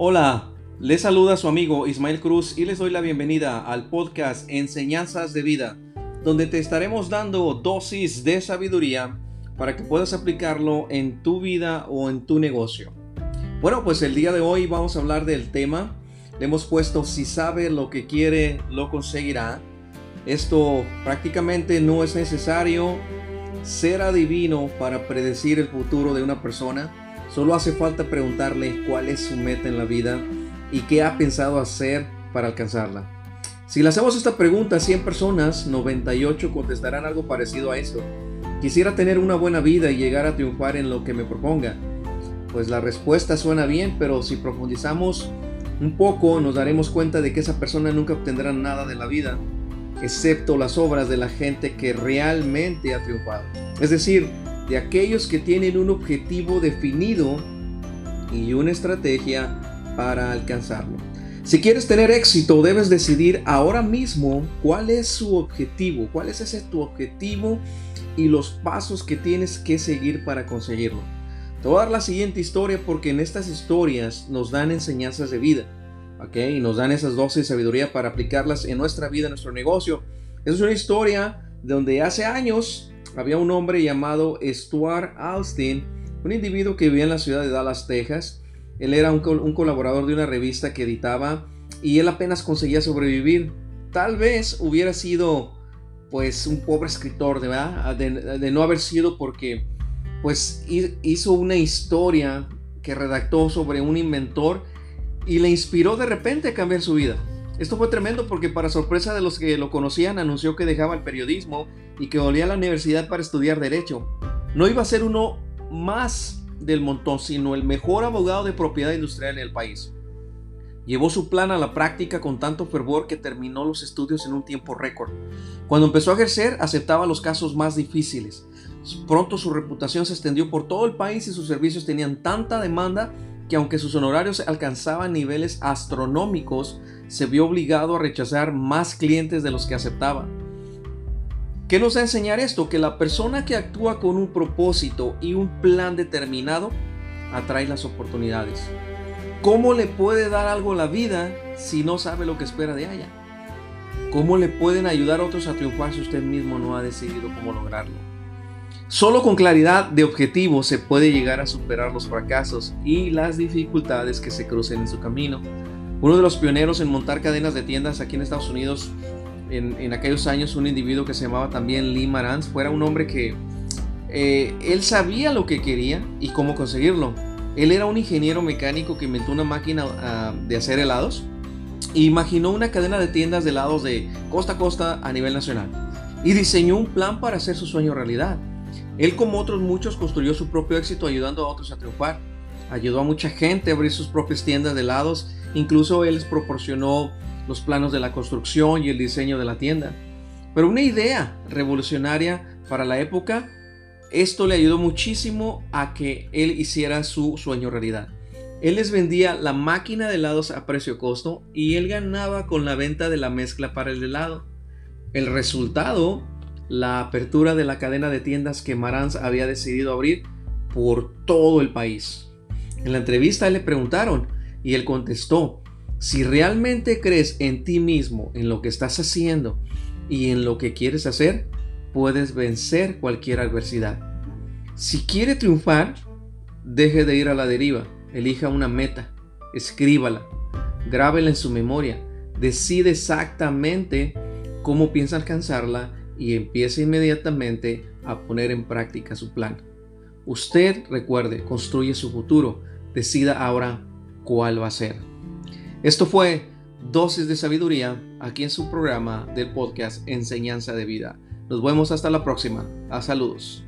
Hola, les saluda su amigo Ismael Cruz y les doy la bienvenida al podcast Enseñanzas de Vida, donde te estaremos dando dosis de sabiduría para que puedas aplicarlo en tu vida o en tu negocio. Bueno, pues el día de hoy vamos a hablar del tema. Le hemos puesto si sabe lo que quiere, lo conseguirá. Esto prácticamente no es necesario ser adivino para predecir el futuro de una persona. Solo hace falta preguntarle cuál es su meta en la vida y qué ha pensado hacer para alcanzarla. Si le hacemos esta pregunta a 100 personas, 98 contestarán algo parecido a esto. Quisiera tener una buena vida y llegar a triunfar en lo que me proponga. Pues la respuesta suena bien, pero si profundizamos un poco nos daremos cuenta de que esa persona nunca obtendrá nada de la vida excepto las obras de la gente que realmente ha triunfado. Es decir, de aquellos que tienen un objetivo definido y una estrategia para alcanzarlo. Si quieres tener éxito, debes decidir ahora mismo cuál es su objetivo, cuál es ese tu objetivo y los pasos que tienes que seguir para conseguirlo. Te voy a dar la siguiente historia porque en estas historias nos dan enseñanzas de vida. Y nos dan esas dosis de sabiduría para aplicarlas en nuestra vida, en nuestro negocio. es una historia donde hace años había un hombre llamado Stuart Austin, un individuo que vivía en la ciudad de Dallas, Texas. Él era un, colaborador de una revista que editaba y él apenas conseguía sobrevivir. Tal vez hubiera sido pues un pobre escritor, ¿verdad? De, de no haber sido porque pues hizo una historia que redactó sobre un inventor y le inspiró de repente a cambiar su vida. Esto fue tremendo porque para sorpresa de los que lo conocían anunció que dejaba el periodismo y que volvía a la universidad para estudiar derecho. No iba a ser uno más del montón, sino el mejor abogado de propiedad industrial en el país. Llevó su plan a la práctica con tanto fervor que terminó los estudios en un tiempo récord. Cuando empezó a ejercer, aceptaba los casos más difíciles. Pronto su reputación se extendió por todo el país y sus servicios tenían tanta demanda que aunque sus honorarios alcanzaban niveles astronómicos, se vio obligado a rechazar más clientes de los que aceptaba. ¿Qué nos va a enseñar esto? Que la persona que actúa con un propósito y un plan determinado atrae las oportunidades. ¿Cómo le puede dar algo a la vida si no sabe lo que espera de ella? ¿Cómo le pueden ayudar a otros a triunfar si usted mismo no ha decidido cómo lograrlo? Solo con claridad de objetivo se puede llegar a superar los fracasos y las dificultades que se crucen en su camino. Uno de los pioneros en montar cadenas de tiendas aquí en Estados Unidos en, aquellos años, un individuo que se llamaba también Lee Marantz, fuera un hombre que eh, él sabía lo que quería y cómo conseguirlo. Él era un ingeniero mecánico que inventó una máquina ah, de hacer helados e imaginó una cadena de tiendas de helados de costa a costa a nivel nacional y diseñó un plan para hacer su sueño realidad. Él, como otros muchos, construyó su propio éxito ayudando a otros a triunfar. Ayudó a mucha gente a abrir sus propias tiendas de helados. Incluso él les proporcionó los planos de la construcción y el diseño de la tienda. Pero una idea revolucionaria para la época, esto le ayudó muchísimo a que él hiciera su sueño realidad. Él les vendía la máquina de helados a precio costo y él ganaba con la venta de la mezcla para el helado. El resultado la apertura de la cadena de tiendas que Marantz había decidido abrir por todo el país. En la entrevista le preguntaron y él contestó, si realmente crees en ti mismo, en lo que estás haciendo y en lo que quieres hacer, puedes vencer cualquier adversidad. Si quiere triunfar, deje de ir a la deriva, elija una meta, escríbala, grábela en su memoria, decide exactamente cómo piensa alcanzarla y empiece inmediatamente a poner en práctica su plan. Usted, recuerde, construye su futuro. Decida ahora cuál va a ser. Esto fue Dosis de Sabiduría aquí en su programa del podcast Enseñanza de Vida. Nos vemos hasta la próxima. A saludos.